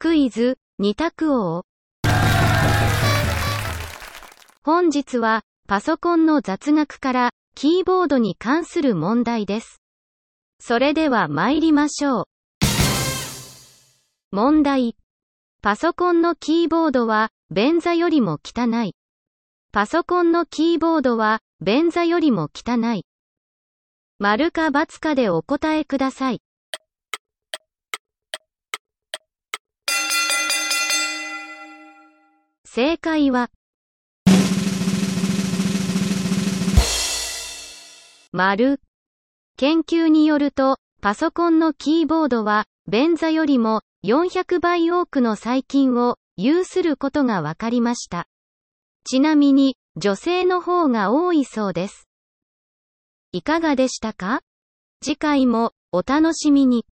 クイズ、二択王。本日は、パソコンの雑学から、キーボードに関する問題です。それでは参りましょう。問題。パソコンのキーボードは、便座よりも汚い。パソコンのキーボードは、便座よりも汚い。丸か×かでお答えください。正解は、丸。研究によると、パソコンのキーボードは、便座よりも400倍多くの細菌を有することが分かりました。ちなみに、女性の方が多いそうです。いかがでしたか？次回もお楽しみに。